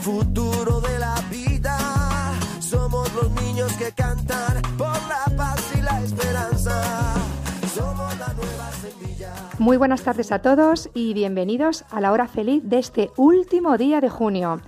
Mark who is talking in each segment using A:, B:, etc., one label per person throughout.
A: Futuro de la vida. Somos los niños que cantan por la paz y la esperanza. Somos la nueva semilla.
B: Muy buenas tardes a todos y bienvenidos a la hora feliz de este último día de junio.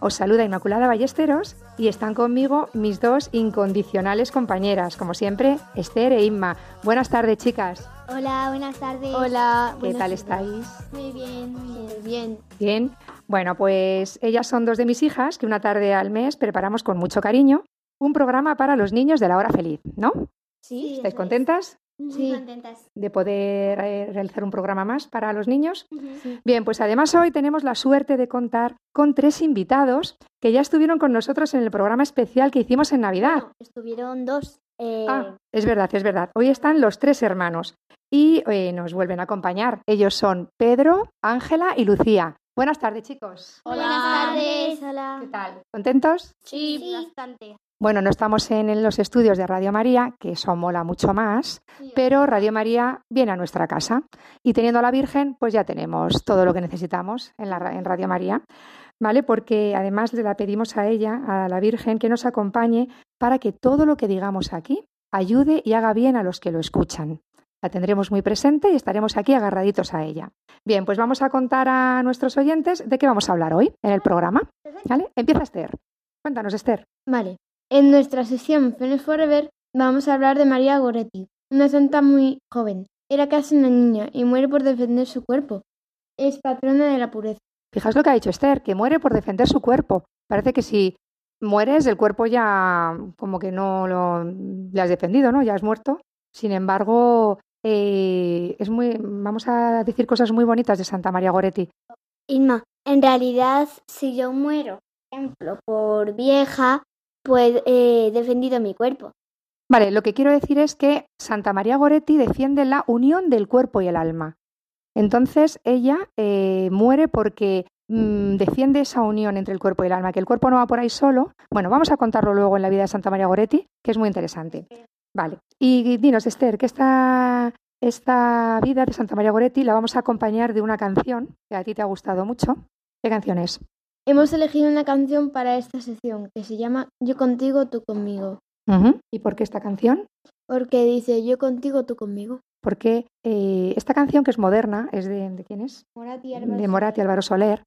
B: Os saluda Inmaculada Ballesteros y están conmigo mis dos incondicionales compañeras, como siempre, Esther e Inma. Buenas tardes, chicas.
C: Hola, buenas tardes.
D: Hola,
B: ¿Qué tal estáis?
C: Muy bien, muy bien.
D: bien.
B: Bueno, pues ellas son dos de mis hijas que una tarde al mes preparamos con mucho cariño un programa para los niños de la hora feliz, ¿no?
C: Sí,
B: ¿Estáis contentas.
D: Sí.
C: Contentas.
B: de poder eh, realizar un programa más para los niños?
C: Ujú.
B: Bien, pues además hoy tenemos la suerte de contar con tres invitados que ya estuvieron con nosotros en el programa especial que hicimos en Navidad.
C: Bueno, estuvieron dos. eh,
B: Ah, es verdad, es verdad. Hoy están los tres hermanos y eh, nos vuelven a acompañar. Ellos son Pedro, Ángela y Lucía. Buenas tardes, chicos.
C: Buenas tardes. Hola.
B: ¿Qué tal? ¿Contentos?
D: Sí,
C: Sí.
D: bastante.
B: Bueno, no estamos en, en los estudios de Radio María, que eso mola mucho más, pero Radio María viene a nuestra casa y teniendo a la Virgen, pues ya tenemos todo lo que necesitamos en, la, en Radio María, ¿vale? Porque además le la pedimos a ella, a la Virgen, que nos acompañe para que todo lo que digamos aquí ayude y haga bien a los que lo escuchan. La tendremos muy presente y estaremos aquí agarraditos a ella. Bien, pues vamos a contar a nuestros oyentes de qué vamos a hablar hoy en el programa, ¿vale? Empieza Esther. Cuéntanos, Esther.
D: Vale. En nuestra sección Phoenix Forever vamos a hablar de María Goretti, una santa muy joven. Era casi una niña y muere por defender su cuerpo. Es patrona de la pureza.
B: Fijaos lo que ha dicho Esther, que muere por defender su cuerpo. Parece que si mueres, el cuerpo ya como que no lo le has defendido, ¿no? Ya has muerto. Sin embargo, eh, es muy, vamos a decir cosas muy bonitas de Santa María Goretti.
C: Inma, en realidad, si yo muero, por ejemplo, por vieja, pues he defendido mi cuerpo.
B: Vale, lo que quiero decir es que Santa María Goretti defiende la unión del cuerpo y el alma. Entonces ella eh, muere porque mm, defiende esa unión entre el cuerpo y el alma, que el cuerpo no va por ahí solo. Bueno, vamos a contarlo luego en la vida de Santa María Goretti, que es muy interesante. Vale, y dinos, Esther, que esta, esta vida de Santa María Goretti la vamos a acompañar de una canción que a ti te ha gustado mucho. ¿Qué canción es?
D: Hemos elegido una canción para esta sección que se llama Yo contigo, tú conmigo.
B: ¿Y por qué esta canción?
D: Porque dice Yo contigo, tú conmigo.
B: Porque eh, esta canción, que es moderna, es de, ¿de quién es?
D: Morat y
B: de Morat y Álvaro Soler,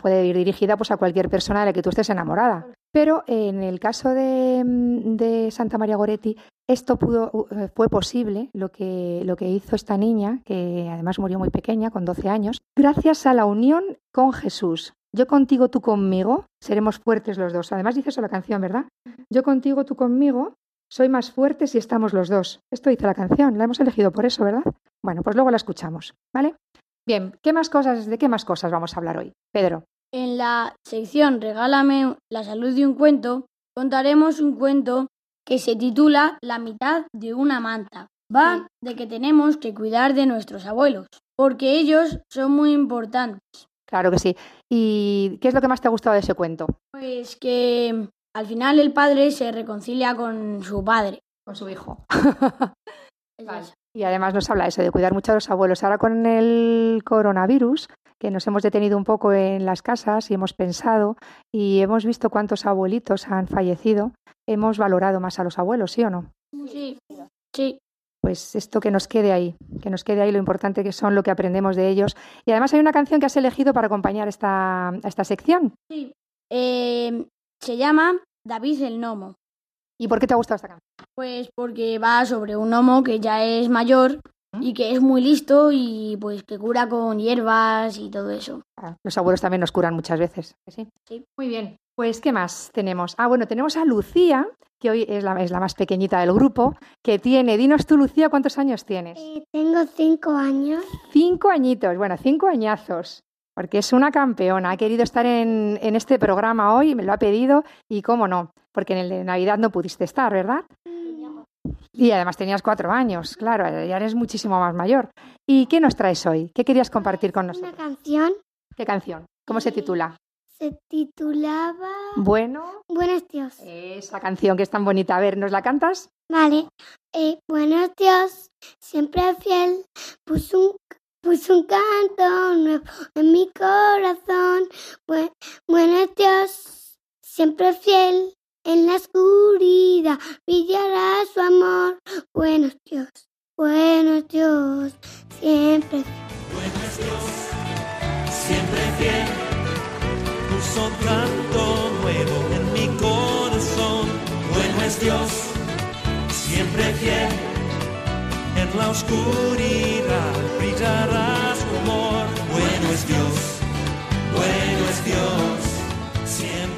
B: puede ir dirigida pues, a cualquier persona de la que tú estés enamorada. Pero en el caso de, mm, de Santa María Goretti, esto pudo, eh, fue posible, lo que, lo que hizo esta niña, que además murió muy pequeña, con 12 años, gracias a la unión con Jesús. Yo contigo, tú conmigo, seremos fuertes los dos. Además dice eso la canción, ¿verdad? Yo contigo, tú conmigo, soy más fuerte si estamos los dos. Esto dice la canción, la hemos elegido por eso, ¿verdad? Bueno, pues luego la escuchamos, ¿vale? Bien, ¿qué más cosas, ¿de qué más cosas vamos a hablar hoy? Pedro.
E: En la sección Regálame la salud de un cuento, contaremos un cuento que se titula La mitad de una manta. Va de que tenemos que cuidar de nuestros abuelos, porque ellos son muy importantes.
B: Claro que sí. ¿Y qué es lo que más te ha gustado de ese cuento?
E: Pues que al final el padre se reconcilia con su padre.
B: Con su hijo. Vale. Y además nos habla eso de cuidar mucho a los abuelos. Ahora con el coronavirus, que nos hemos detenido un poco en las casas y hemos pensado y hemos visto cuántos abuelitos han fallecido, hemos valorado más a los abuelos, ¿sí o no?
E: Sí, sí.
B: Pues esto que nos quede ahí, que nos quede ahí lo importante que son, lo que aprendemos de ellos. Y además hay una canción que has elegido para acompañar esta, a esta sección.
E: sí. Eh, se llama David el Gnomo.
B: ¿Y por qué te ha gustado esta canción?
E: Pues porque va sobre un gnomo que ya es mayor y que es muy listo y pues que cura con hierbas y todo eso.
B: Ah, Los abuelos también nos curan muchas veces. ¿que sí?
E: Sí.
B: Muy bien. Pues, ¿qué más tenemos? Ah, bueno, tenemos a Lucía, que hoy es la, es la más pequeñita del grupo, que tiene, dinos tú, Lucía, ¿cuántos años tienes?
C: Eh, tengo cinco años.
B: Cinco añitos, bueno, cinco añazos, porque es una campeona. Ha querido estar en, en este programa hoy, me lo ha pedido, y cómo no, porque en el de Navidad no pudiste estar, ¿verdad? Y además tenías cuatro años, claro, ya eres muchísimo más mayor. ¿Y qué nos traes hoy? ¿Qué querías compartir con
C: Una
B: nosotros?
C: canción
B: ¿Qué canción? ¿Cómo se titula?
C: se titulaba
B: Bueno,
C: Buenos Dios.
B: esa canción que es tan bonita. A ver, ¿nos la cantas?
C: Vale. Eh, buenos Dios, siempre fiel, puso un, puso un canto nuevo en mi corazón. Bue- buenos Dios, siempre fiel, en la oscuridad brillará su amor. Buenos Dios, buenos Dios, siempre
A: siempre fiel. Puso canto nuevo en mi corazón. Bueno es Dios, siempre fiel. En la oscuridad brillará su amor. Bueno es Dios, bueno es Dios, siempre.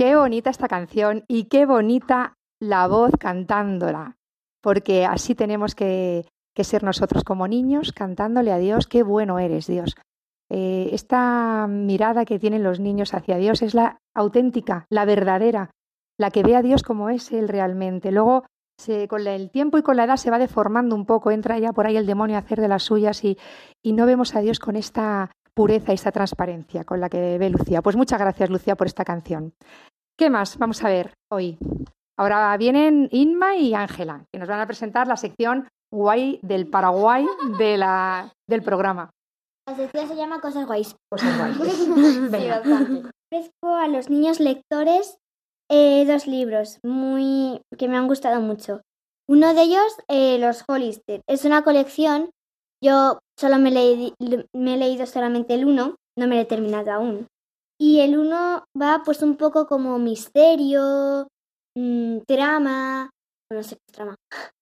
B: Qué bonita esta canción y qué bonita la voz cantándola, porque así tenemos que, ser nosotros como niños cantándole a Dios, qué bueno eres Dios. Eh, esta mirada que tienen los niños hacia Dios es la auténtica, la verdadera, la que ve a Dios como es Él realmente. Luego, con el tiempo y con la edad se va deformando un poco, entra ya por ahí el demonio a hacer de las suyas y no vemos a Dios con esta pureza y esta transparencia con la que ve Lucía. Pues muchas gracias, Lucía, por esta canción. ¿Qué más vamos a ver hoy? Ahora vienen Inma y Ángela, que nos van a presentar la sección guay del Paraguay de la, del programa.
C: La sección se llama Cosas Guays.
B: Cosas guays. Venga.
C: Ofrezco a los niños lectores eh, dos libros muy que me han gustado mucho. Uno de ellos, eh, Los Hollister. Es una colección. Yo solo me, leí- me he leído solamente el uno, no me lo he terminado aún. Y el uno va pues un poco como misterio, mm, trama. No sé qué es trama.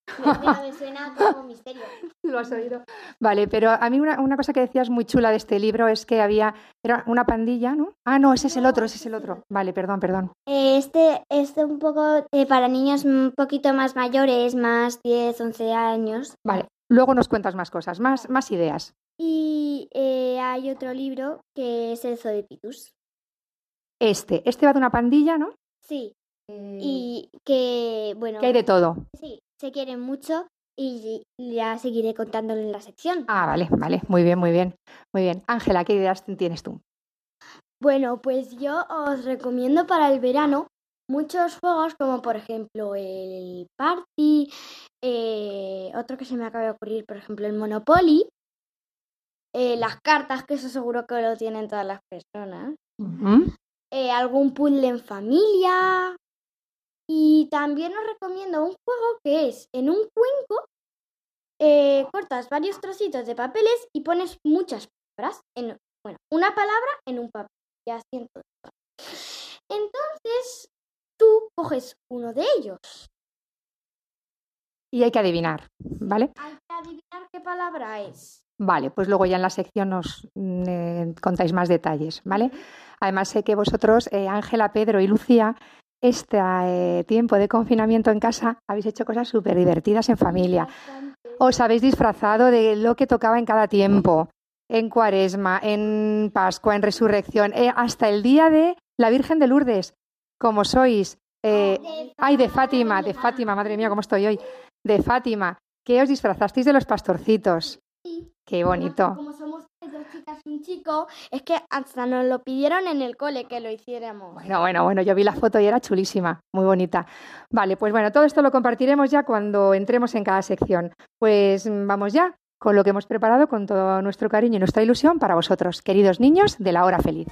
C: Me suena como misterio.
B: Lo has oído. Vale, pero a mí una, una cosa que decías muy chula de este libro es que había era una pandilla, ¿no? Ah, no, ese es el otro, ese es el otro. Vale, perdón, perdón.
C: Eh, Este es un poco eh, para niños un poquito más mayores, más 10, 11 años.
B: Vale, luego nos cuentas más cosas, más, más ideas.
C: Y eh, hay otro libro que es el Zoo de Pitus.
B: Este, este va de una pandilla, ¿no?
C: Sí, y que, bueno,
B: Que hay de todo.
C: sí, se quieren mucho y ya seguiré contándolo en la sección.
B: Ah, vale, vale, muy bien, muy bien, muy bien. Ángela, ¿qué ideas tienes tú?
E: Bueno, pues yo os recomiendo para el verano muchos juegos como por ejemplo el Party, eh, otro que se me acaba de ocurrir, por ejemplo el Monopoly, eh, las cartas, que eso seguro que lo tienen todas las personas. Eh, algún puzzle en familia y también os recomiendo un juego que es en un cuenco eh, cortas varios trocitos de papeles y pones muchas palabras en bueno una palabra en un papel y así en todo. entonces tú coges uno de ellos
B: Y hay que adivinar, ¿vale?
E: hay que adivinar qué palabra es
B: Vale, pues luego ya en la sección nos mm, eh, contáis más detalles, ¿vale? Además sé que vosotros, eh, Ángela, Pedro y Lucía, este eh, tiempo de confinamiento en casa habéis hecho cosas súper divertidas en familia. Os habéis disfrazado de lo que tocaba en cada tiempo, en Cuaresma, en Pascua, en Resurrección, hasta el día de la Virgen de Lourdes, como sois. ay, de Fátima, de Fátima, madre mía, cómo estoy hoy. De Fátima, que os disfrazasteis de los pastorcitos. Qué bonito.
E: como somos dos chicas y un chico es que hasta nos lo pidieron en el cole que lo hiciéramos
B: Bueno, bueno, bueno, yo vi la foto y era chulísima, muy bonita. Vale, pues bueno, todo esto lo compartiremos ya cuando entremos en cada sección. Pues vamos ya con lo que hemos preparado con todo nuestro cariño y nuestra ilusión para vosotros, queridos niños de la hora feliz.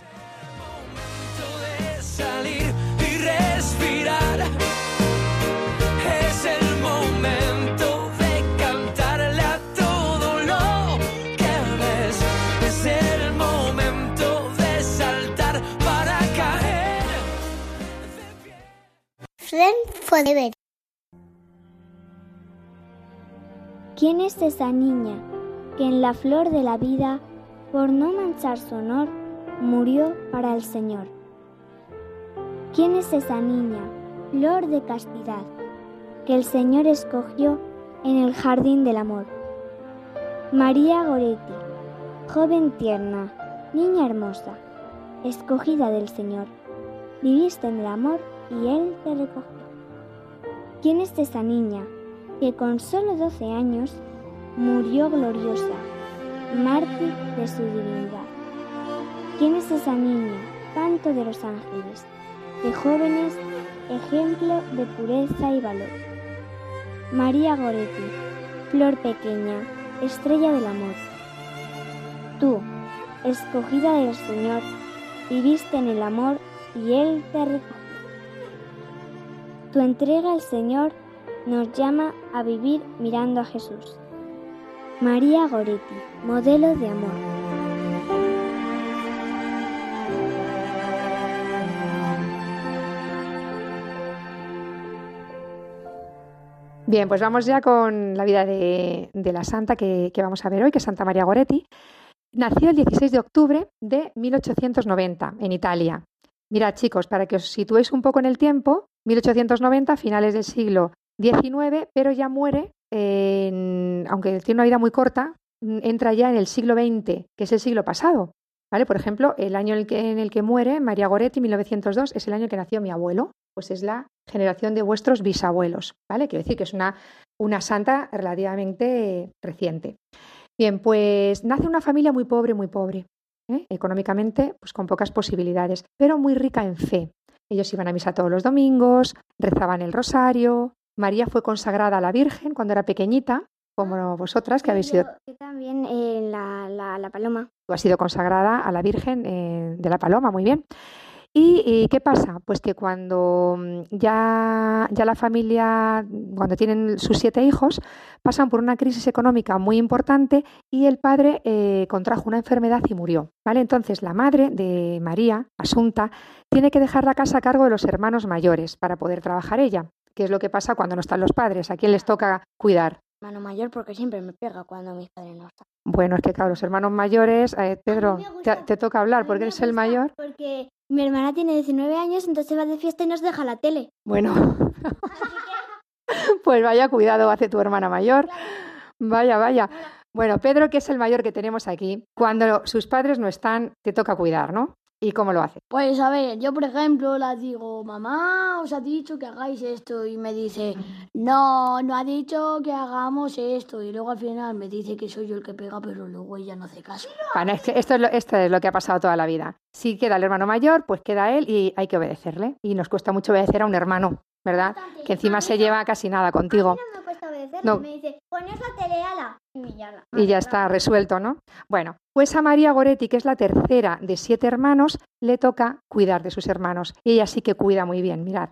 C: Friend Forever. ¿Quién es esa niña que en la flor de la vida, por no manchar su honor, murió para el Señor? ¿Quién es esa niña, flor de castidad, que el Señor escogió en el jardín del amor? María Goretti, joven tierna, niña hermosa, escogida del Señor, viviste en el amor y Él te recogió. ¿Quién es esa niña que con solo 12 años murió gloriosa, mártir de su divinidad? ¿Quién es esa niña, canto de los ángeles, de jóvenes, ejemplo de pureza y valor? María Goretti, flor pequeña, estrella del amor. Tú, escogida del Señor, viviste en el amor y Él te recogió. Tu entrega al Señor nos llama a vivir mirando a Jesús. María Goretti, modelo de amor.
B: Bien, pues vamos ya con la vida de, la santa que, que vamos a ver hoy, que es Santa María Goretti. Nació el 16 de octubre de 1890 en Italia. Mirad, chicos, para que os situéis un poco en el tiempo, 1890, finales del siglo XIX, pero ya muere, en- aunque tiene una vida muy corta, entra ya en el siglo XX, que es el siglo pasado. ¿Vale? Por ejemplo, el año en el que, muere María Goretti, 1902, es el año en que nació mi abuelo, pues es la generación de vuestros bisabuelos. ¿vale? Quiero decir que es una, una santa relativamente reciente. Bien, pues nace una familia muy pobre, muy pobre. ¿eh? Económicamente, pues con pocas posibilidades, pero muy rica en fe. Ellos iban a misa todos los domingos, rezaban el rosario. María fue consagrada a la Virgen cuando era pequeñita, como vosotras que habéis sido.
C: Yo también eh, la, la, la paloma.
B: Tú has sido consagrada a la Virgen eh, de la Paloma, muy bien. ¿Y, y qué pasa? Pues que cuando mm, ya, ya la familia, cuando tienen sus siete hijos, pasan por una crisis económica muy importante y el padre eh, contrajo una enfermedad y murió. ¿vale? Entonces la madre de María, Asunta, tiene que dejar la casa a cargo de los hermanos mayores para poder trabajar ella. ¿Qué es lo que pasa cuando no están los padres? ¿A quién les toca cuidar?
C: Mano mayor porque siempre me pega cuando mis padres no están.
B: Bueno, es que claro, los hermanos mayores, eh, Pedro, te, toca hablar porque eres el mayor.
C: Porque mi hermana tiene 19 años, entonces va de fiesta y nos deja la tele.
B: Bueno, pues vaya cuidado hace tu hermana mayor. Vaya, vaya. Bueno, Pedro, que es el mayor que tenemos aquí, cuando sus padres no están, te toca cuidar, ¿no? ¿Y cómo lo hace?
E: Pues a ver, yo por ejemplo la digo, mamá, os ha dicho que hagáis esto y me dice, no, no ha dicho que hagamos esto y luego al final me dice que soy yo el que pega, pero luego ella no hace caso.
B: Bueno, es que esto es, lo, esto es lo que ha pasado toda la vida. Si queda el hermano mayor, pues queda él y hay que obedecerle. Y nos cuesta mucho obedecer a un hermano, ¿verdad? Que encima se lleva casi nada contigo.
C: no me cuesta obedecerle.
B: No.
C: Me dice, pones la tele ala. Y ya la.
B: y ya está resuelto, ¿no? Bueno, pues a María Goretti, que es la tercera de siete hermanos, le toca cuidar de sus hermanos. Y ella sí que cuida muy bien, mirad.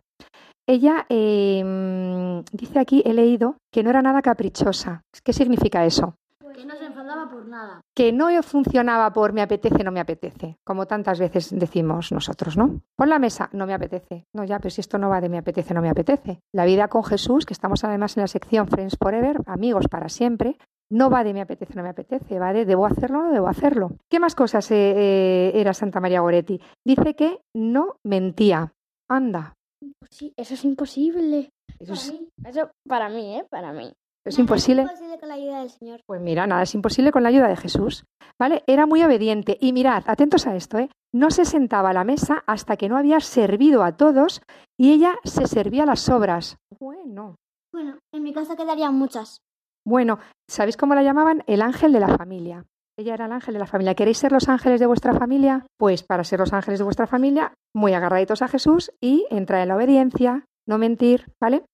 B: Ella eh, dice aquí, he leído, que no era nada caprichosa. ¿Qué significa eso?
E: Que no se enfadaba por nada.
B: Que no funcionaba por me apetece, no me apetece, como tantas veces decimos nosotros, ¿no? Pon la mesa, no me apetece. No, ya, pero si esto no va de me apetece, no me apetece. La vida con Jesús, que estamos además en la sección Friends Forever, amigos para siempre, no va de me apetece, no me apetece, va de debo hacerlo, no debo hacerlo. ¿Qué más cosas eh, eh, era Santa María Goretti? Dice que no mentía. Anda,
C: Sí, eso es imposible.
B: eso es,
C: Eso para mí, ¿eh? Para mí.
B: es imposible.
C: Es imposible con la ayuda del Señor.
B: Pues mira, nada es imposible con la ayuda de Jesús. ¿Vale? Era muy obediente. Y mirad, atentos a esto, ¿eh? No se sentaba a la mesa hasta que no había servido a todos y ella se servía las sobras. Bueno.
C: Bueno, en mi casa quedarían muchas.
B: Bueno, ¿sabéis cómo la llamaban? El ángel de la familia. Ella era el ángel de la familia. ¿Queréis ser los ángeles de vuestra familia? Pues para ser los ángeles de vuestra familia, muy agarraditos a Jesús y entrar en la obediencia, no mentir, ¿vale?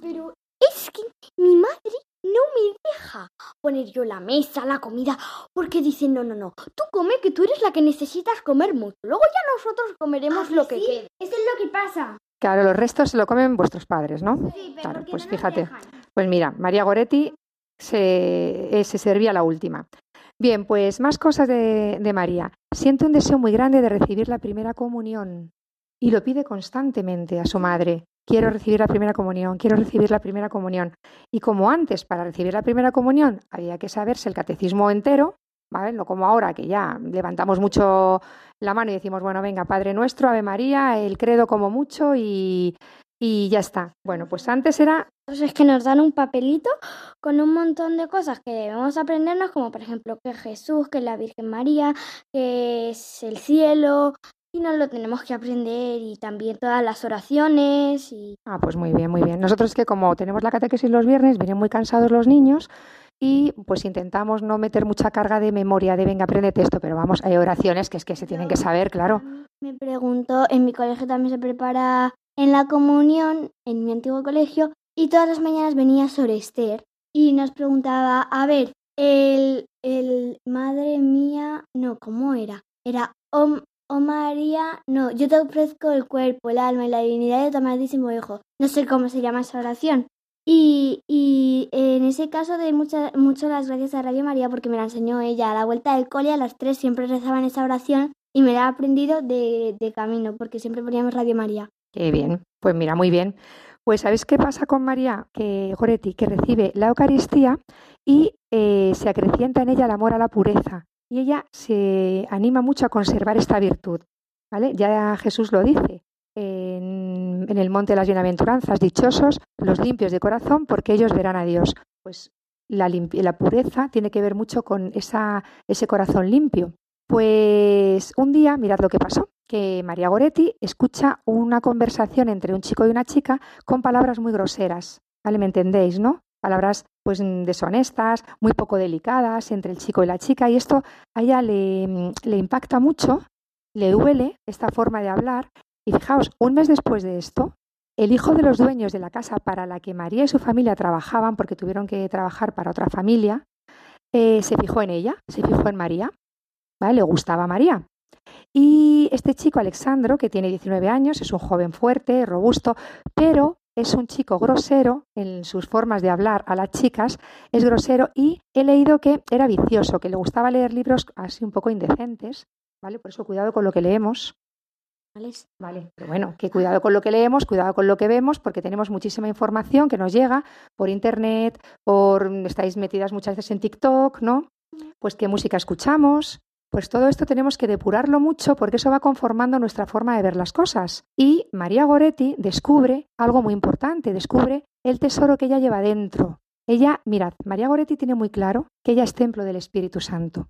C: Pero es que mi madre no me deja poner yo la mesa, la comida, porque dice, no, no, no, tú come que tú eres la que necesitas comer mucho. Luego ya nosotros comeremos lo que quede.
D: Eso es lo que pasa.
B: Claro, los restos se lo comen vuestros padres, ¿no?
C: Sí, pero
B: Claro, pues
C: no
B: fíjate.
C: dejan.
B: Pues mira, María Goretti se, eh, se servía la última. Bien, pues más cosas de, de María. Siente un deseo muy grande de recibir la primera comunión y lo pide constantemente a su madre. quiero recibir la primera comunión, quiero recibir la primera comunión. Y como antes, para recibir la primera comunión, había que saberse el catecismo entero, ¿vale? No como ahora, que ya levantamos mucho la mano y decimos, bueno, venga, Padre nuestro, Ave María, el credo como mucho y, y ya está. Bueno, pues antes era
C: Entonces es que nos dan un papelito con un montón de cosas que debemos aprendernos, como por ejemplo que es Jesús, que es la Virgen María, que es el cielo, y nos lo tenemos que aprender, y también todas las oraciones, y
B: Ah, pues muy bien, muy bien. Nosotros es que como tenemos la catequesis los viernes, vienen muy cansados los niños y pues intentamos no meter mucha carga de memoria de venga, aprendete esto, pero vamos, hay oraciones que es que se tienen que saber, claro.
C: Me pregunto, en mi colegio también se prepara en la comunión, en mi antiguo colegio, y todas las mañanas venía sobre Esther y nos preguntaba, a ver, el, el madre mía, no, ¿cómo era? Era, oh, oh María, no, yo te ofrezco el cuerpo, el alma y la divinidad de tu amadísimo hijo. No sé cómo se llama esa oración. Y, y en ese caso doy muchas mucho las gracias a Radio María porque me la enseñó ella. A la vuelta del cole a las tres siempre rezaban esa oración y me la he aprendido de, de camino porque siempre poníamos Radio María.
B: Qué bien, pues mira, muy bien. Pues ¿sabéis qué pasa con María que Goretti? Que recibe la Eucaristía y eh, se acrecienta en ella el amor a la pureza. Y ella se anima mucho a conservar esta virtud. ¿vale? Ya Jesús lo dice en, el Monte de las Bienaventuranzas, dichosos los limpios de corazón, porque ellos verán a Dios. Pues la, pureza tiene que ver mucho con ese corazón limpio. Pues un día, mirad lo que pasó, que María Goretti escucha una conversación entre un chico y una chica con palabras muy groseras, ¿vale? ¿Me entendéis, no? Palabras pues deshonestas, muy poco delicadas entre el chico y la chica y esto a ella le, mm, le impacta mucho, le duele esta forma de hablar y fijaos, un mes después de esto, el hijo de los dueños de la casa para la que María y su familia trabajaban, porque tuvieron que trabajar para otra familia, eh, se fijó en ella, se fijó en María, ¿vale? Le gustaba María. Y este chico, Alexandro, que tiene 19 años, es un joven fuerte, robusto, pero es un chico grosero en sus formas de hablar a las chicas, es grosero y he leído que era vicioso, que le gustaba leer libros así un poco indecentes, ¿vale? Por eso cuidado con lo que leemos.
C: ¿vale?
B: Vale, pero bueno, que cuidado con lo que leemos, cuidado con lo que vemos, porque tenemos muchísima información que nos llega por internet, por estáis metidas muchas veces en TikTok, ¿no? Pues qué música escuchamos. Pues todo esto tenemos que depurarlo mucho porque eso va conformando nuestra forma de ver las cosas. Y María Goretti descubre algo muy importante, descubre el tesoro que ella lleva dentro. Ella, mirad, María Goretti tiene muy claro que ella es templo del Espíritu Santo.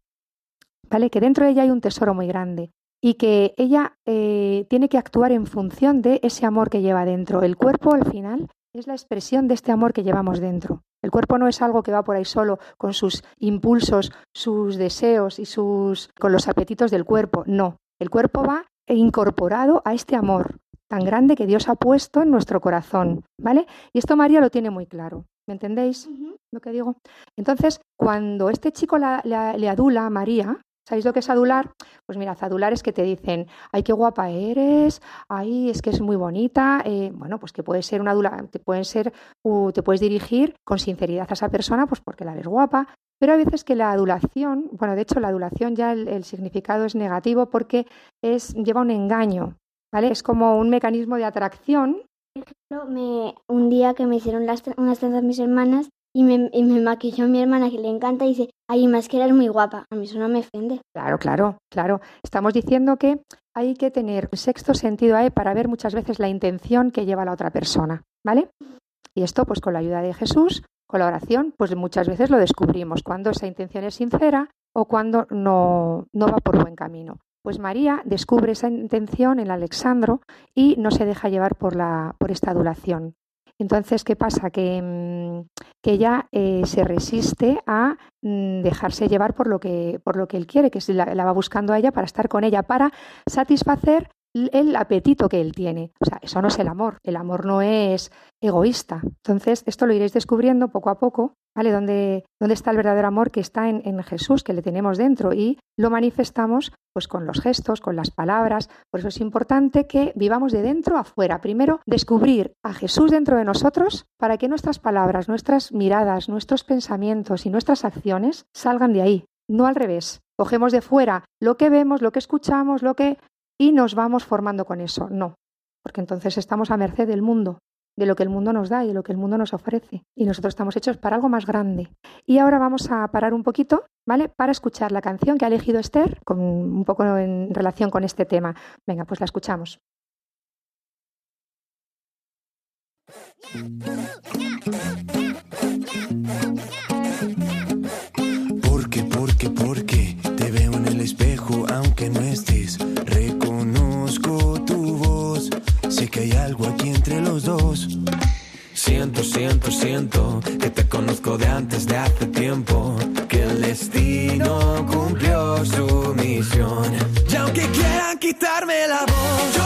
B: ¿Vale? Que dentro de ella hay un tesoro muy grande y que ella eh, tiene que actuar en función de ese amor que lleva dentro. El cuerpo, al final, es la expresión de este amor que llevamos dentro. El cuerpo no es algo que va por ahí solo con sus impulsos, sus deseos y sus con los apetitos del cuerpo. No, el cuerpo va incorporado a este amor tan grande que Dios ha puesto en nuestro corazón, ¿vale? Y esto María lo tiene muy claro. ¿Me entendéis lo que digo? Entonces, cuando este chico la- la- le adula a María, ¿sabéis lo que es adular? Pues mira, adular es que te dicen, ay, qué guapa eres, ay, es que es muy bonita. eh, bueno, pues que puede ser una adula, te pueden ser, te puedes dirigir con sinceridad a esa persona, pues porque la ves guapa. Pero hay veces que la adulación, bueno, de hecho la adulación ya el, significado es negativo porque es, lleva un engaño, ¿vale? Es como un mecanismo de atracción
C: No, me, un día que me hicieron unas trenzas mis hermanas y me, y maquilló mi hermana que le encanta y dice, ay, más que eres muy guapa. A mí eso no me ofende.
B: Claro, claro, claro. Estamos diciendo que hay que tener sexto sentido ahí para ver muchas veces la intención que lleva la otra persona, ¿vale? Y esto, pues con la ayuda de Jesús, con la oración, pues muchas veces lo descubrimos, cuando esa intención es sincera o cuando no, no va por buen camino. Pues María descubre esa intención en Alexandro y no se deja llevar por, la, por esta adulación. Entonces, ¿qué pasa? Que, mm, que ella eh, se resiste a mm, dejarse llevar por lo que, por lo que él quiere, que la, la va buscando a ella para estar con ella, para satisfacer el apetito que él tiene. O sea, eso no es el amor. El amor no es egoísta. Entonces, esto lo iréis descubriendo poco a poco, ¿vale? ¿Dónde, dónde está el verdadero amor que está en, en Jesús, que le tenemos dentro? Y lo manifestamos pues con los gestos, con las palabras. Por eso es importante que vivamos de dentro afuera. Primero, descubrir a Jesús dentro de nosotros para que nuestras palabras, nuestras miradas, nuestros pensamientos y nuestras acciones salgan de ahí, no al revés. Cogemos de fuera lo que vemos, lo que escuchamos, lo que y nos vamos formando con eso. No, porque entonces estamos a merced del mundo. de lo que el mundo nos da y de lo que el mundo nos ofrece. Y nosotros estamos hechos para algo más grande. Y ahora vamos a parar un poquito, ¿vale? Para escuchar la canción que ha elegido Esther, un poco en relación con este tema. Venga, pues la escuchamos.
F: Porque, que hay algo aquí entre los dos. Siento, siento, siento que te conozco de antes de hace tiempo. Que el destino cumplió su misión. Y aunque quieran quitarme la voz,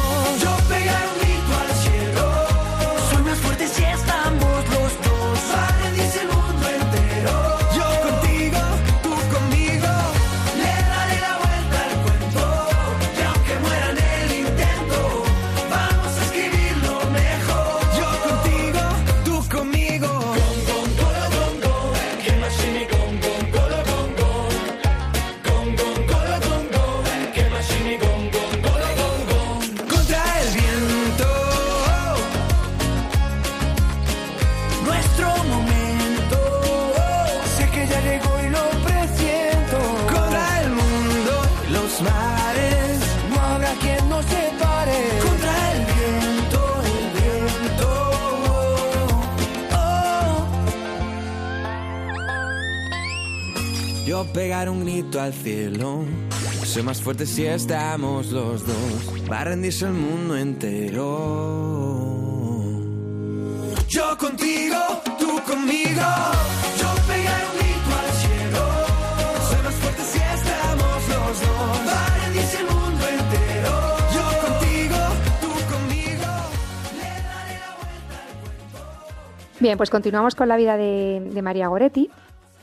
F: Un grito al cielo. Soy más fuerte si estamos los dos. Va a rendirse el mundo entero. Yo contigo, tú conmigo. Yo pegaré un grito al cielo. Soy más fuerte si estamos los dos. Va a rendirse el mundo entero. Yo contigo, tú conmigo. Le daré la vuelta al.
B: Bien, pues continuamos con la vida de, de María Goretti,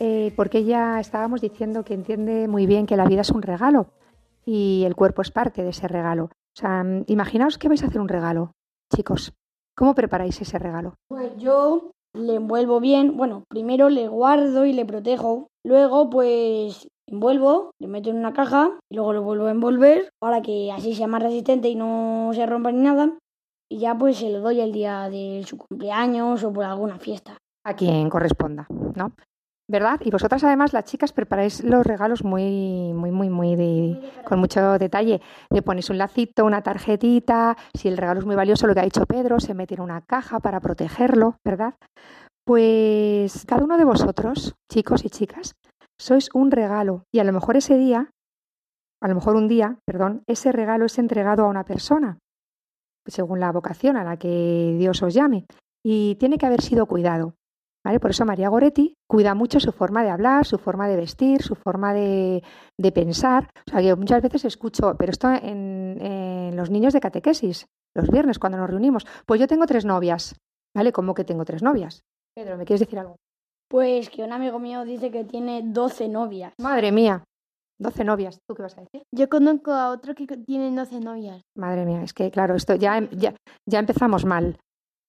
B: eh, porque ella estábamos diciendo que entiende muy bien que la vida es un regalo y el cuerpo es parte de ese regalo. O sea, imaginaos que vais a hacer un regalo, chicos. ¿Cómo preparáis ese regalo?
E: Pues yo le envuelvo bien. Bueno, primero le guardo y le protejo. Luego, pues envuelvo, le meto en una caja y luego lo vuelvo a envolver para que así sea más resistente y no se rompa ni nada. Y ya pues se lo doy el día de su cumpleaños o por alguna fiesta.
B: A quien corresponda, ¿no? ¿Verdad? Y vosotras además, las chicas, preparáis los regalos muy, muy, muy, muy de, con mucho detalle. Le ponéis un lacito, una tarjetita. Si el regalo es muy valioso, lo que ha dicho Pedro, se mete en una caja para protegerlo, ¿verdad? Pues cada uno de vosotros, chicos y chicas, sois un regalo. Y a lo mejor ese día, a lo mejor un día, perdón, ese regalo es entregado a una persona, según la vocación a la que Dios os llame. Y tiene que haber sido cuidado. ¿Vale? Por eso María Goretti cuida mucho su forma de hablar, su forma de vestir, su forma de, de pensar. O sea, que muchas veces escucho, pero esto en, en, los niños de catequesis, los viernes cuando nos reunimos. Pues yo tengo tres novias, ¿vale? ¿Cómo que tengo tres novias? Pedro, ¿me quieres decir algo?
E: Pues que un amigo mío dice que tiene 12 novias.
B: Madre mía, 12 novias. ¿Tú qué vas a decir?
D: Yo conozco a otro que tiene 12 novias.
B: Madre mía, es que claro, esto ya, ya, ya empezamos mal.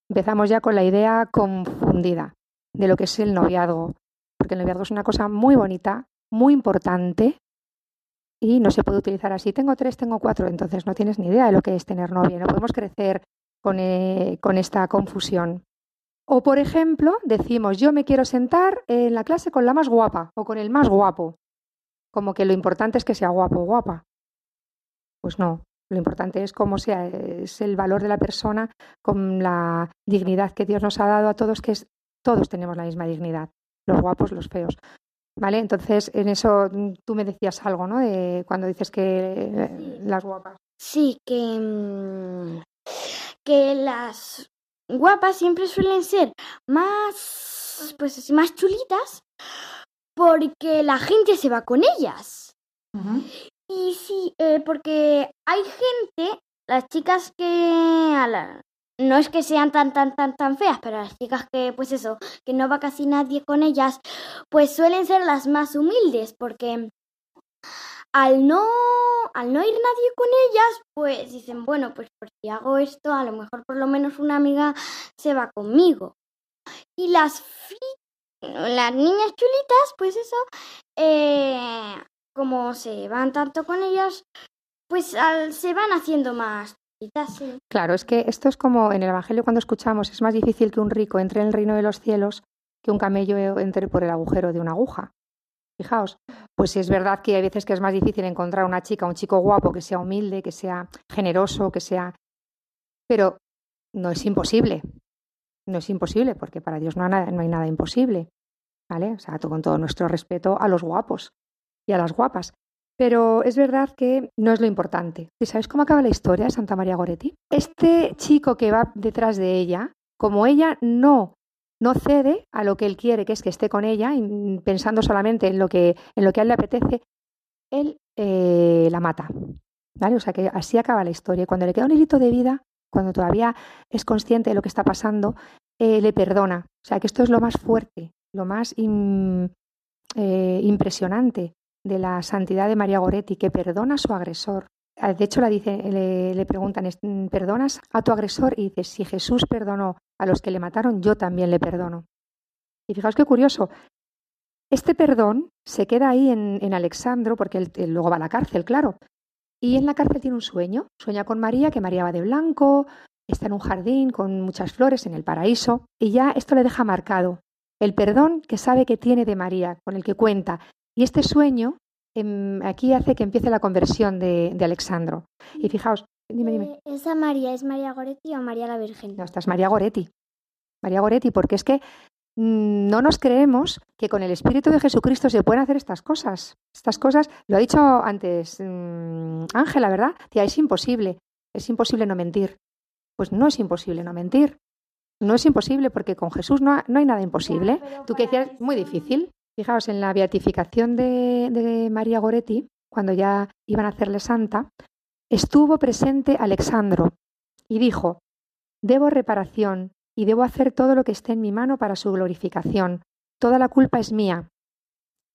B: Empezamos ya con la idea confundida de lo que es el noviazgo, porque el noviazgo es una cosa muy bonita, muy importante y no se puede utilizar así. Tengo tres, tengo cuatro, entonces no tienes ni idea de lo que es tener novia. No podemos crecer con, eh, con esta confusión. O, por ejemplo, decimos, yo me quiero sentar en la clase con la más guapa o con el más guapo. Como que lo importante es que sea guapo o guapa. Pues no, lo importante es cómo sea, es el valor de la persona con la dignidad que Dios nos ha dado a todos, que es todos tenemos la misma dignidad, los guapos, los feos. ¿Vale? Entonces, en eso mm, tú me decías algo, ¿no? De cuando dices que eh, las guapas.
D: Sí, que, mm, que las guapas siempre suelen ser más, pues así, más chulitas porque la gente se va con ellas. Y sí, eh, porque hay gente, las chicas que a la- no es que sean tan tan tan tan feas, pero las chicas que pues eso, que no va casi nadie con ellas, pues suelen ser las más humildes, porque al no al no ir nadie con ellas, pues dicen, bueno, pues por si hago esto, a lo mejor por lo menos una amiga se va conmigo. Y las las niñas chulitas, pues eso, eh, como se van tanto con ellas, pues al- se van haciendo más
B: Claro, es que esto es como en el Evangelio cuando escuchamos, es más difícil que un rico entre en el reino de los cielos que un camello entre por el agujero de una aguja. Fijaos, pues es verdad que hay veces que es más difícil encontrar una chica, un chico guapo, que sea humilde, que sea generoso, que sea... Pero no es imposible. No es imposible, porque para Dios no hay nada, no hay nada imposible. ¿Vale? O sea, con todo nuestro respeto a los guapos y a las guapas. Pero es verdad que no es lo importante. ¿Y sabes cómo acaba la historia de Santa María Goretti? Este chico que va detrás de ella, como ella no no cede a lo que él quiere, que es que esté con ella, pensando solamente en lo que, en lo que a él le apetece, él eh, la mata. ¿Vale? O sea que así acaba la historia. Cuando le queda un hilito de vida, cuando todavía es consciente de lo que está pasando, eh, le perdona. O sea que esto es lo más fuerte, lo más eh, impresionante de la santidad de María Goretti, que perdona a su agresor. Ah, De hecho, la dice, le, le preguntan, "¿Es- ¿perdonas a tu agresor? Y dice, si Jesús perdonó a los que le mataron, yo también le perdono. Y fijaos qué curioso. Este perdón se queda ahí en, en Alexandro, porque él luego va a la cárcel, claro. Y en la cárcel tiene un sueño. Sueña con María, que María va de blanco, está en un jardín con muchas flores en el paraíso. Y ya esto le deja marcado el perdón que sabe que tiene de María, con el que cuenta. Y este sueño em, aquí hace que empiece la conversión de, de Alexandro. Y fijaos, dime, dime.
C: Eh, ¿Esa María es María Goretti o María la Virgen?
B: No, esta es María Goretti. María Goretti, porque es que mm, no nos creemos que con el Espíritu de Jesucristo se pueden hacer estas cosas. Estas cosas, lo ha dicho antes mm, Ángela, ¿verdad? Tía, es imposible. Es imposible no mentir. Pues no es imposible no mentir. No es imposible porque con Jesús no, ha- no hay nada imposible. Tú que decías, muy difícil. Fijaos, en la beatificación de, María Goretti, cuando ya iban a hacerle santa, estuvo presente Alexandro y dijo, Debo reparación y debo hacer todo lo que esté en mi mano para su glorificación. Toda la culpa es mía.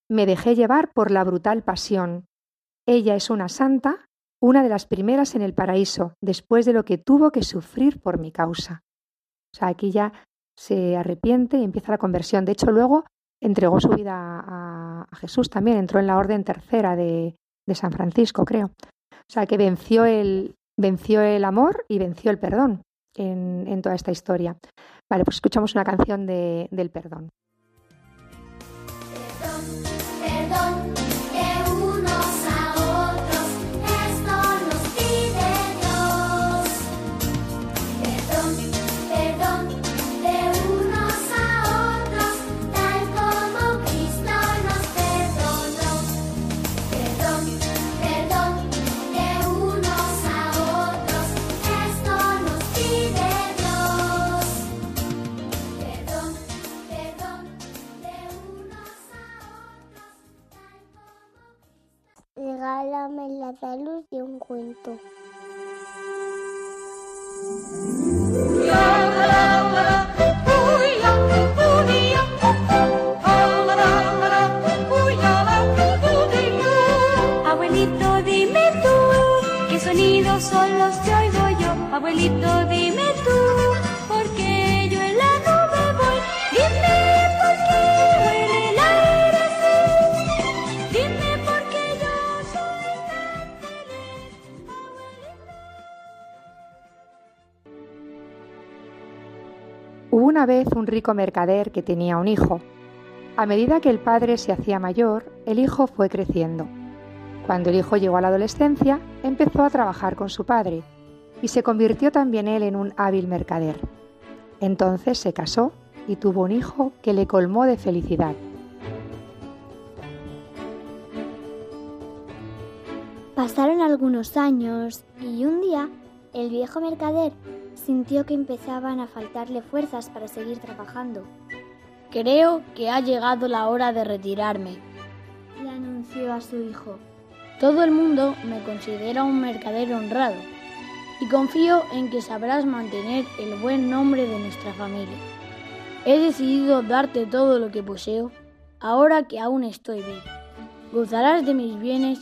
B: Me dejé llevar por la brutal pasión. Ella es una santa, una de las primeras en el paraíso, después de lo que tuvo que sufrir por mi causa. O sea, aquí ya se arrepiente y empieza la conversión. De hecho, luego entregó su vida a, Jesús también, entró en la orden tercera de, San Francisco, creo. O sea, que venció el, venció el amor y venció el perdón en, en toda esta historia. Vale, pues escuchamos una canción de- del perdón.
G: Perdón de
C: Regálame la salud de un cuento.
G: Abuelito, dime tú, ¿qué sonidos son los que oigo yo? Abuelito,
B: una vez un rico mercader que tenía un hijo. A medida que el padre se hacía mayor, el hijo fue creciendo. Cuando el hijo llegó a la adolescencia, empezó a trabajar con su padre y se convirtió también él en un hábil mercader. Entonces se casó y tuvo un hijo que le colmó de felicidad.
C: Pasaron algunos años y un día el viejo mercader sintió que empezaban a faltarle fuerzas para seguir trabajando.
E: Creo que ha llegado la hora de retirarme.
C: Le anunció a su hijo.
E: Todo el mundo me considera un mercader honrado y confío en que sabrás mantener el buen nombre de nuestra familia. He decidido darte todo lo que poseo ahora que aún estoy vivo. Gozarás de mis bienes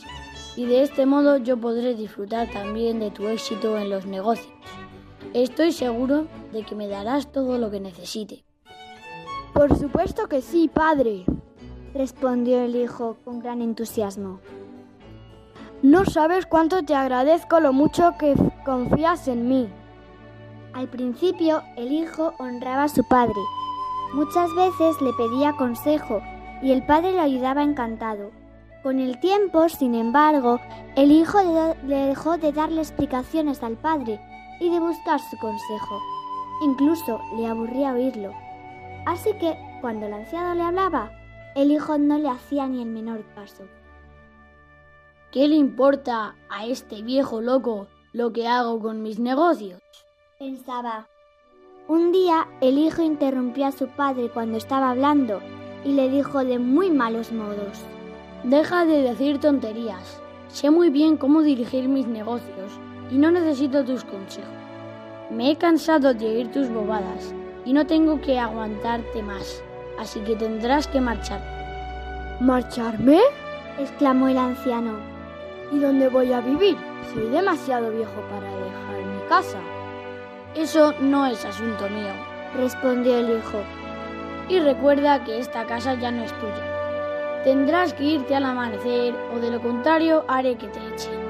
E: y de este modo yo podré disfrutar también de tu éxito en los negocios. Estoy seguro de que me darás todo lo que necesite.
D: Por supuesto que sí, padre.
C: Respondió el hijo con gran entusiasmo.
D: No sabes cuánto te agradezco lo mucho que confías en mí.
C: Al principio el hijo honraba a su padre. Muchas veces le pedía consejo y el padre lo ayudaba encantado. Con el tiempo, sin embargo, el hijo le dejó de darle explicaciones al padre y de buscar su consejo. Incluso le aburría oírlo. Así que, cuando el anciano le hablaba, el hijo no le hacía ni el menor caso.
E: ¿Qué le importa a este viejo loco lo que hago con mis negocios?
C: Pensaba. Un día el hijo interrumpió a su padre cuando estaba hablando y le dijo de muy malos modos.
E: Deja de decir tonterías. Sé muy bien cómo dirigir mis negocios y no necesito tus consejos. Me he cansado de oír tus bobadas y no tengo que aguantarte más, así que tendrás que marchar.
D: ¿Marcharme?
C: exclamó el anciano.
D: ¿Y dónde voy a vivir? Soy demasiado viejo para dejar mi casa.
E: Eso no es asunto mío,
C: respondió el hijo.
E: Y recuerda que esta casa ya no es tuya. Tendrás que irte al amanecer o de lo contrario haré que te echen.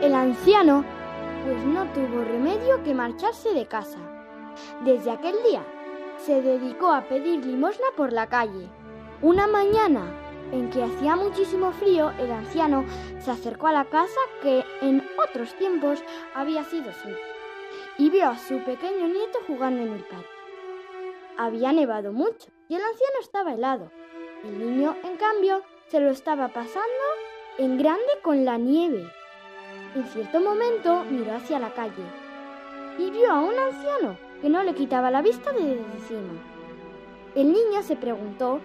D: El anciano pues no tuvo remedio que marcharse de casa. Desde aquel día se dedicó a pedir limosna por la calle. Una mañana en que hacía muchísimo frío, el anciano se acercó a la casa que en otros tiempos había sido suya y vio a su pequeño nieto jugando en el patio. Había nevado mucho y el anciano estaba helado. El niño, en cambio, se lo estaba pasando en grande con la nieve. En cierto momento miró hacia la calle y vio a un anciano que no le quitaba la vista de encima. El niño se preguntó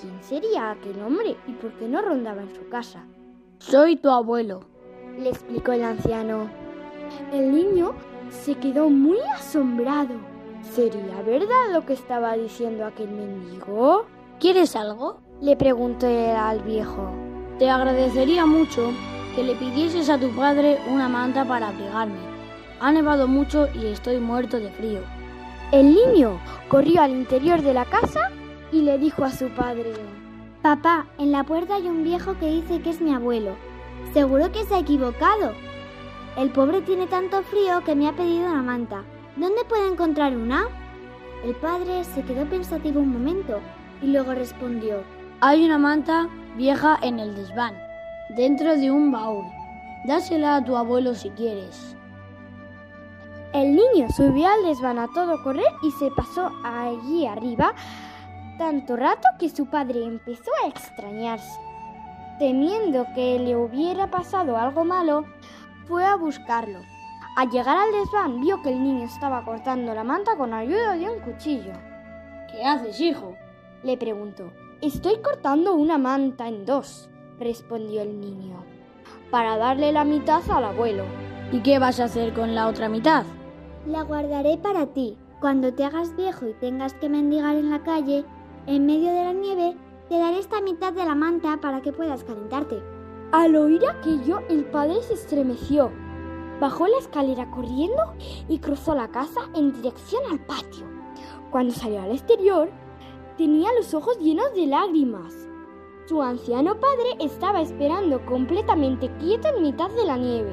D: quién sería aquel hombre y por qué no rondaba en su casa.
E: Soy tu abuelo,
D: le explicó el anciano. El niño se quedó muy asombrado. ¿Sería verdad lo que estaba diciendo aquel mendigo?
E: ¿Quieres algo?
D: Le pregunté al viejo.
E: Te agradecería mucho que le pidieses a tu padre una manta para abrigarme. Ha nevado mucho y estoy muerto de frío.
D: El niño corrió al interior de la casa y le dijo a su padre,
C: Papá, en la puerta hay un viejo que dice que es mi abuelo. Seguro que se ha equivocado. El pobre tiene tanto frío que me ha pedido una manta. ¿Dónde puedo encontrar una? El padre se quedó pensativo un momento y luego respondió,
E: Hay una manta vieja en el desván, dentro de un baúl. Dásela a tu abuelo si quieres.
D: El niño subió al desván a todo correr y se pasó allí arriba tanto rato que su padre empezó a extrañarse. Temiendo que le hubiera pasado algo malo, fue a buscarlo. Al llegar al desván vio que el niño estaba cortando la manta con ayuda de un cuchillo.
E: ¿Qué haces, hijo?
D: Le preguntó. Estoy cortando una manta en dos, respondió el niño, para darle la mitad al abuelo.
E: ¿Y qué vas a hacer con la otra mitad?
C: La guardaré para ti. Cuando te hagas viejo y tengas que mendigar en la calle, en medio de la nieve, te daré esta mitad de la manta para que puedas calentarte.
D: Al oír aquello, el padre se estremeció. Bajó la escalera corriendo y cruzó la casa en dirección al patio. Cuando salió al exterior, tenía los ojos llenos de lágrimas. Su anciano padre estaba esperando completamente quieto en mitad de la nieve.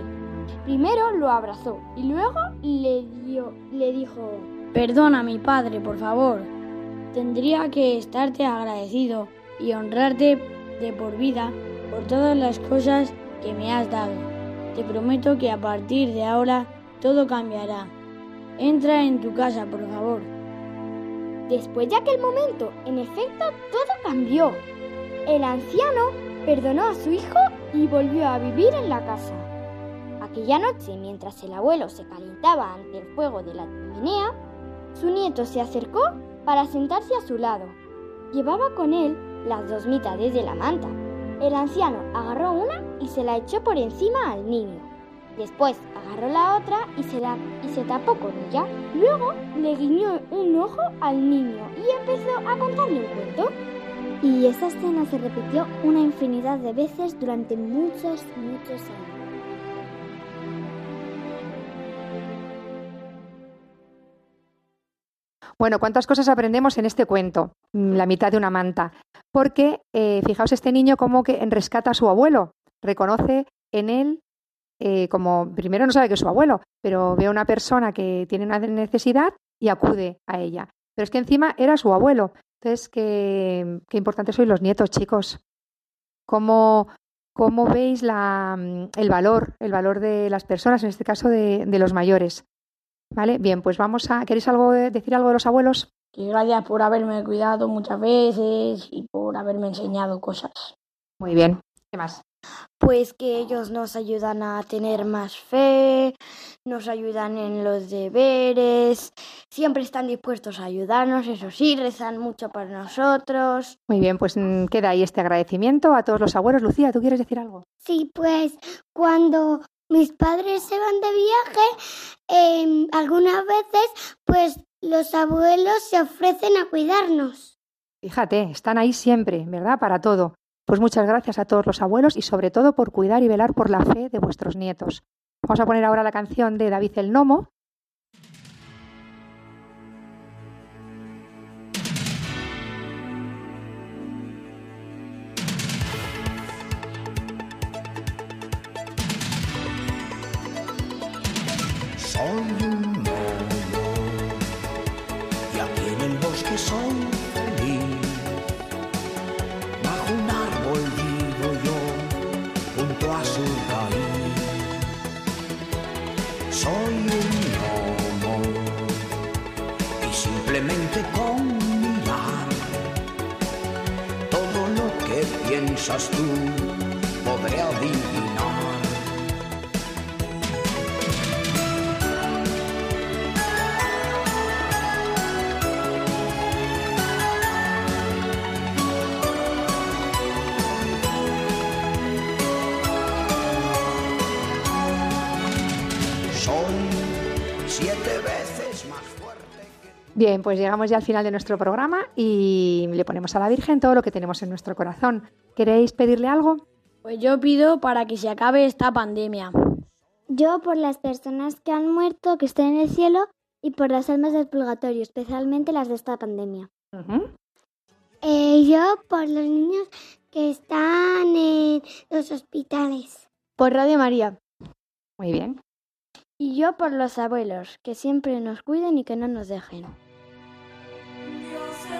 D: Primero lo abrazó y luego le, dio, le dijo...
E: Perdona, mi padre, por favor. Tendría que estarte agradecido y honrarte de por vida por todas las cosas que me has dado. Te prometo que a partir de ahora todo cambiará. Entra en tu casa, por favor.
D: Después de aquel momento, en efecto, todo cambió. El anciano perdonó a su hijo
G: y volvió a vivir en la casa. Aquella noche, mientras el abuelo se calentaba ante el fuego de la chimenea, su nieto se acercó para sentarse a su lado. Llevaba con él las dos mitades de la manta. El anciano agarró una y se la echó por encima al niño. Después agarró la otra y se, la, y se tapó con ella. Luego le guiñó un ojo al niño y empezó a contarle un cuento. Y esa escena se repitió una infinidad de veces durante muchos, muchos años.
B: Bueno, ¿cuántas cosas aprendemos en este cuento? Mm, La mitad de una manta. Porque, eh, fijaos, este niño como que rescata a su abuelo, reconoce en él eh, como, primero no sabe que es su abuelo, pero ve a una persona que tiene una necesidad y acude a ella. Pero es que encima era su abuelo. Entonces, qué, qué importantes sois los nietos, chicos. ¿Cómo, cómo veis la, mm, el valor, el valor de las personas, en este caso de, de los mayores? ¿Vale? Bien, pues vamos a. ¿Queréis algo, decir algo de los abuelos?
E: Que gracias por haberme cuidado muchas veces y por haberme enseñado cosas.
B: Muy bien. ¿Qué más?
G: Pues que ellos nos ayudan a tener más fe, nos ayudan en los deberes, siempre están dispuestos a ayudarnos, eso sí, rezan mucho por nosotros.
B: Muy bien, pues mm, queda ahí este agradecimiento a todos los abuelos. Lucía, ¿tú quieres decir algo?
C: Sí, pues cuando mis padres se van de viaje, em, algunas veces, pues los abuelos se ofrecen a cuidarnos.
B: Fíjate, están ahí siempre, ¿verdad? Para todo. Pues muchas gracias a todos los abuelos y sobre todo por cuidar y velar por la fe de vuestros nietos. Vamos a poner ahora la canción de David el Nomo.
H: Simplemente con mirar todo lo que piensas tú podré adivinar.
B: Bien, pues llegamos ya al final de nuestro programa y le ponemos a la Virgen todo lo que tenemos en nuestro corazón. ¿Queréis pedirle algo?
E: Pues yo pido para que se acabe esta pandemia.
C: Yo por las personas que han muerto, que estén en el cielo, y por las almas del purgatorio, especialmente las de esta pandemia. Eh, yo por los niños que están en los hospitales.
G: Por Radio María.
B: Muy bien.
G: Y yo por los abuelos, que siempre nos cuiden y que no nos dejen.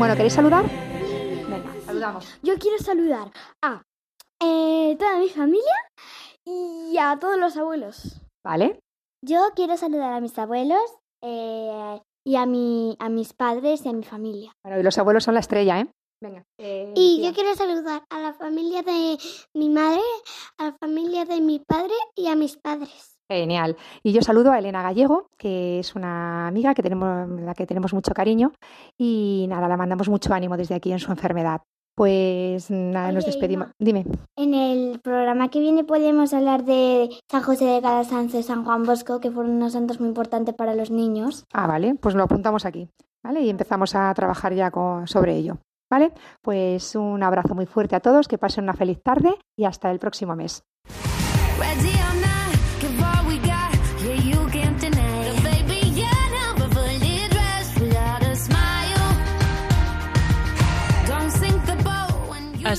B: Bueno, ¿queréis saludar? Venga, saludamos.
D: Yo quiero saludar a eh, toda mi familia y a todos los abuelos.
B: ¿Vale?
C: Yo quiero saludar a mis abuelos eh, y a, mi, a mis padres y a mi familia.
B: Bueno, y los abuelos son la estrella, ¿eh? Venga. eh,
C: Y
B: tía.
C: yo quiero saludar a la familia de mi madre, a la familia de mi padre y a mis padres.
B: Genial. Y yo saludo a Elena Gallego, que es una amiga que tenemos, la que tenemos mucho cariño. Y nada, la mandamos mucho ánimo desde aquí en su enfermedad. Pues nada, nos despedimos.
C: Ima.
B: Dime.
C: En el programa que viene podemos hablar de San José de Calasanz y San Juan Bosco, que fueron unos santos muy importantes para los niños.
B: Ah, vale, pues lo apuntamos aquí. ¿Vale? Y empezamos a trabajar ya con- sobre ello. ¿Vale? Pues un abrazo muy fuerte a todos, que pasen una feliz tarde y hasta el próximo mes.
I: Ready